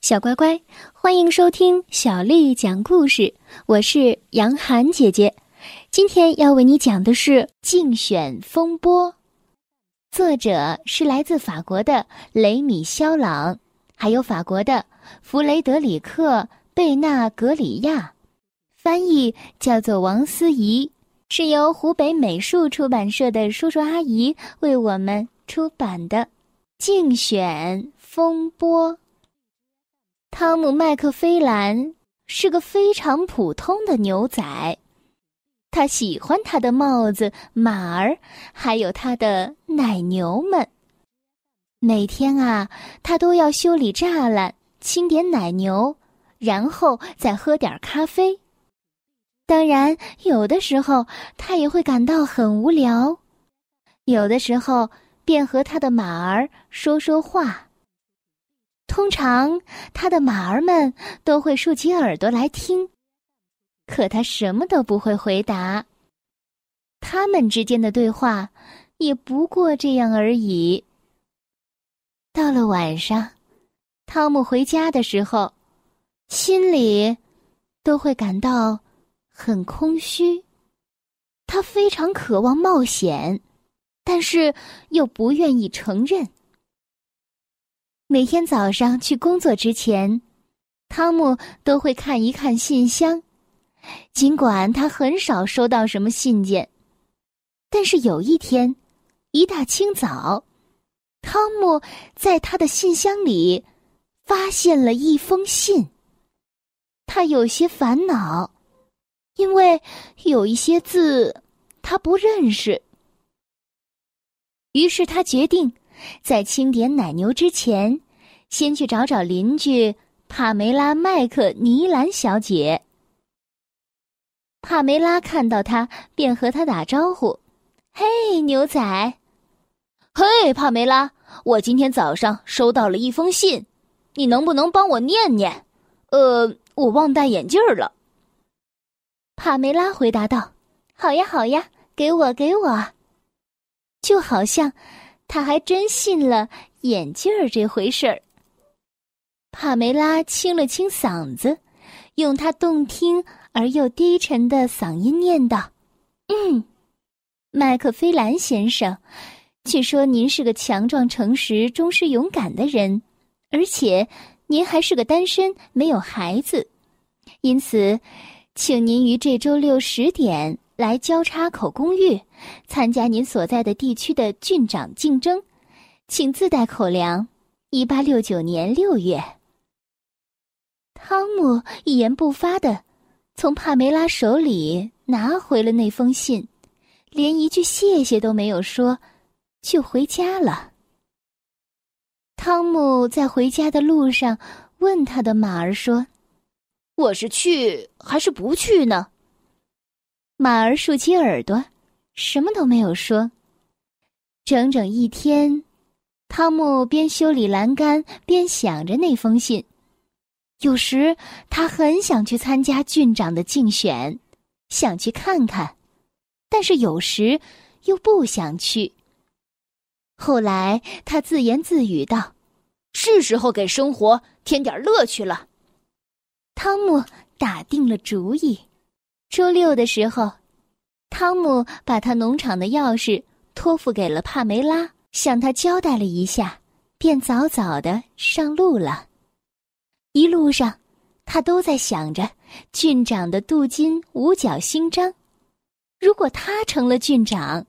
小乖乖，欢迎收听小丽讲故事。我是杨涵姐姐，今天要为你讲的是《竞选风波》，作者是来自法国的雷米·肖朗，还有法国的弗雷德里克·贝纳格里亚，翻译叫做王思怡，是由湖北美术出版社的叔叔阿姨为我们出版的《竞选风波》。汤姆·麦克菲兰是个非常普通的牛仔，他喜欢他的帽子、马儿，还有他的奶牛们。每天啊，他都要修理栅栏、清点奶牛，然后再喝点咖啡。当然，有的时候他也会感到很无聊，有的时候便和他的马儿说说话。通常，他的马儿们都会竖起耳朵来听，可他什么都不会回答。他们之间的对话也不过这样而已。到了晚上，汤姆回家的时候，心里都会感到很空虚。他非常渴望冒险，但是又不愿意承认。每天早上去工作之前，汤姆都会看一看信箱。尽管他很少收到什么信件，但是有一天，一大清早，汤姆在他的信箱里发现了一封信。他有些烦恼，因为有一些字他不认识。于是他决定。在清点奶牛之前，先去找找邻居帕梅拉·麦克尼兰小姐。帕梅拉看到他，便和他打招呼：“嘿，牛仔！”“嘿，帕梅拉！我今天早上收到了一封信，你能不能帮我念念？”“呃，我忘戴眼镜了。”帕梅拉回答道：“好呀，好呀，给我，给我。”就好像。他还真信了眼镜儿这回事儿。帕梅拉清了清嗓子，用她动听而又低沉的嗓音念道：“嗯，麦克菲兰先生，据说您是个强壮、诚实、忠实、勇敢的人，而且您还是个单身，没有孩子，因此，请您于这周六十点。”来交叉口公寓，参加您所在的地区的郡长竞争，请自带口粮。一八六九年六月，汤姆一言不发的从帕梅拉手里拿回了那封信，连一句谢谢都没有说，就回家了。汤姆在回家的路上问他的马儿说：“我是去还是不去呢？”马儿竖起耳朵，什么都没有说。整整一天，汤姆边修理栏杆边想着那封信。有时他很想去参加郡长的竞选，想去看看，但是有时又不想去。后来他自言自语道：“是时候给生活添点乐趣了。”汤姆打定了主意。周六的时候，汤姆把他农场的钥匙托付给了帕梅拉，向他交代了一下，便早早的上路了。一路上，他都在想着郡长的镀金五角星章。如果他成了郡长，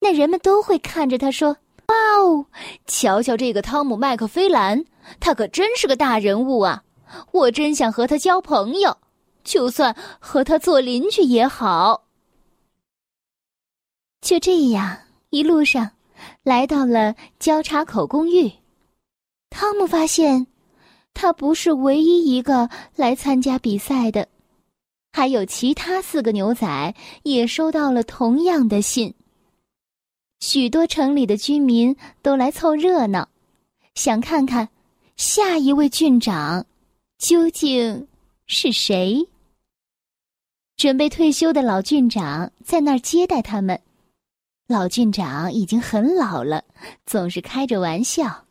那人们都会看着他说：“哇哦，瞧瞧这个汤姆·麦克菲兰，他可真是个大人物啊！我真想和他交朋友。”就算和他做邻居也好。就这样，一路上来到了交叉口公寓，汤姆发现他不是唯一一个来参加比赛的，还有其他四个牛仔也收到了同样的信。许多城里的居民都来凑热闹，想看看下一位郡长究竟是谁。准备退休的老郡长在那儿接待他们。老郡长已经很老了，总是开着玩笑。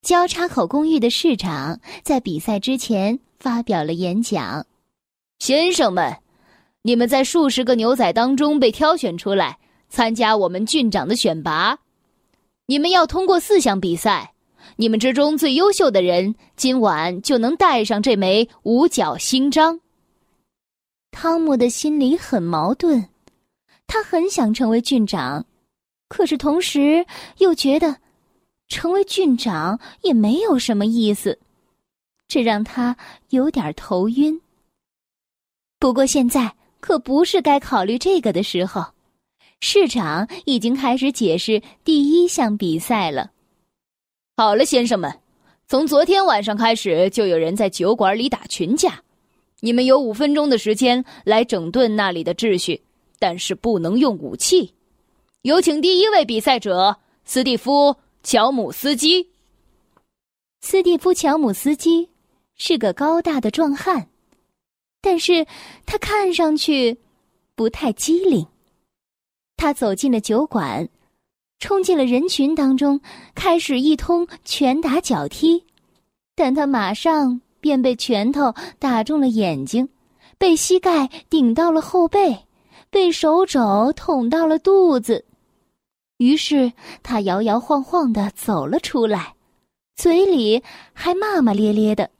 交叉口公寓的市长在比赛之前发表了演讲：“先生们，你们在数十个牛仔当中被挑选出来参加我们郡长的选拔。你们要通过四项比赛，你们之中最优秀的人今晚就能戴上这枚五角星章。”汤姆的心里很矛盾，他很想成为郡长，可是同时又觉得。成为郡长也没有什么意思，这让他有点头晕。不过现在可不是该考虑这个的时候，市长已经开始解释第一项比赛了。好了，先生们，从昨天晚上开始就有人在酒馆里打群架，你们有五分钟的时间来整顿那里的秩序，但是不能用武器。有请第一位比赛者斯蒂夫。乔姆斯基，斯蒂夫·乔姆斯基是个高大的壮汉，但是他看上去不太机灵。他走进了酒馆，冲进了人群当中，开始一通拳打脚踢，但他马上便被拳头打中了眼睛，被膝盖顶到了后背，被手肘捅到了肚子。于是他摇摇晃晃的走了出来，嘴里还骂骂咧咧的。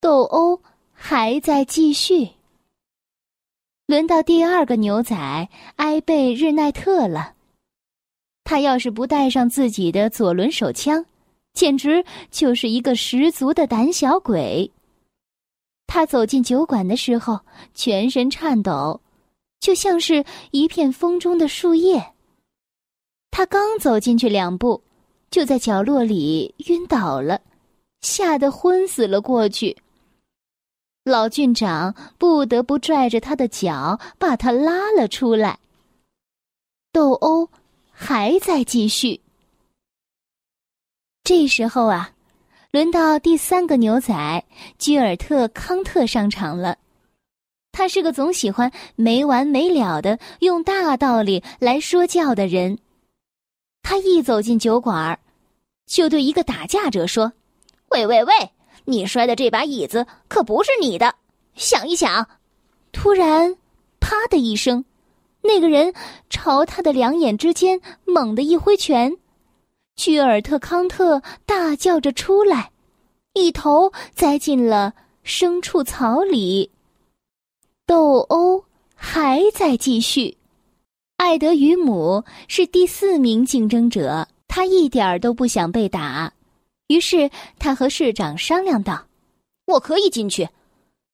斗殴还在继续。轮到第二个牛仔埃贝日奈特了。他要是不带上自己的左轮手枪，简直就是一个十足的胆小鬼。他走进酒馆的时候，全身颤抖，就像是一片风中的树叶。他刚走进去两步，就在角落里晕倒了，吓得昏死了过去。老郡长不得不拽着他的脚把他拉了出来。斗殴还在继续。这时候啊，轮到第三个牛仔居尔特康特上场了。他是个总喜欢没完没了的用大道理来说教的人。他一走进酒馆，就对一个打架者说：“喂喂喂，你摔的这把椅子可不是你的，想一想。”突然，啪的一声，那个人朝他的两眼之间猛地一挥拳，居尔特康特大叫着出来，一头栽进了牲畜草里。斗殴还在继续。艾德与姆是第四名竞争者，他一点儿都不想被打，于是他和市长商量道：“我可以进去，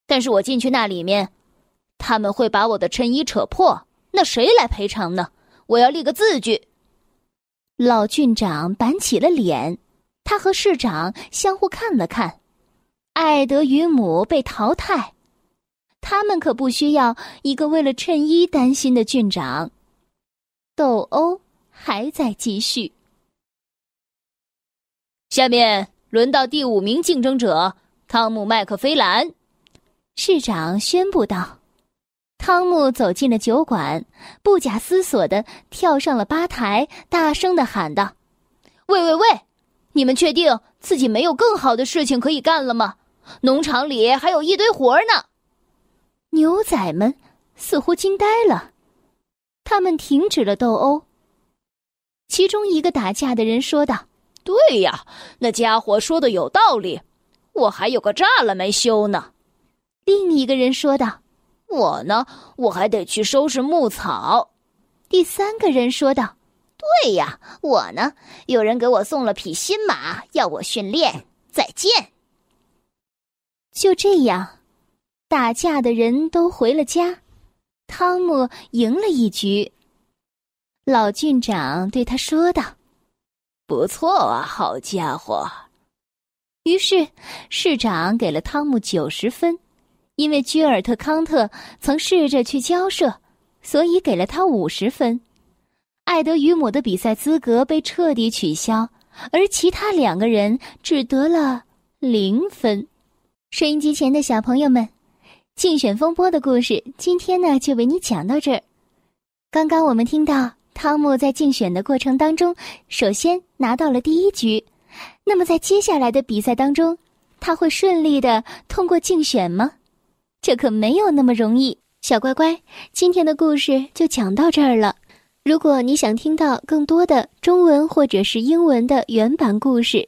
但是我进去那里面，他们会把我的衬衣扯破，那谁来赔偿呢？我要立个字据。”老郡长板起了脸，他和市长相互看了看，艾德与母被淘汰，他们可不需要一个为了衬衣担心的郡长。斗殴还在继续。下面轮到第五名竞争者汤姆·麦克菲兰，市长宣布道。汤姆走进了酒馆，不假思索的跳上了吧台，大声的喊道：“喂喂喂，你们确定自己没有更好的事情可以干了吗？农场里还有一堆活呢。”牛仔们似乎惊呆了。他们停止了斗殴。其中一个打架的人说道：“对呀，那家伙说的有道理，我还有个栅栏没修呢。”另一个人说道：“我呢，我还得去收拾牧草。”第三个人说道：“对呀，我呢，有人给我送了匹新马，要我训练。再见。”就这样，打架的人都回了家。汤姆赢了一局。老郡长对他说道：“不错啊，好家伙。”于是市长给了汤姆九十分，因为居尔特康特曾试着去交涉，所以给了他五十分。艾德与姆的比赛资格被彻底取消，而其他两个人只得了零分。收音机前的小朋友们。竞选风波的故事，今天呢就为你讲到这儿。刚刚我们听到汤姆在竞选的过程当中，首先拿到了第一局，那么在接下来的比赛当中，他会顺利的通过竞选吗？这可没有那么容易。小乖乖，今天的故事就讲到这儿了。如果你想听到更多的中文或者是英文的原版故事，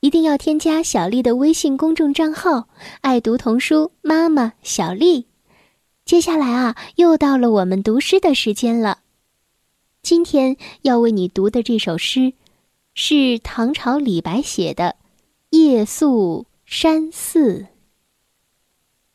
一定要添加小丽的微信公众账号“爱读童书妈妈小丽”。接下来啊，又到了我们读诗的时间了。今天要为你读的这首诗，是唐朝李白写的《夜宿山寺》。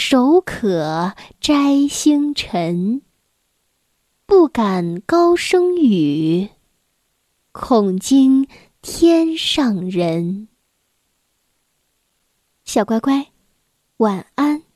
手可摘星辰。不敢高声语，恐惊天上人。小乖乖。晚安。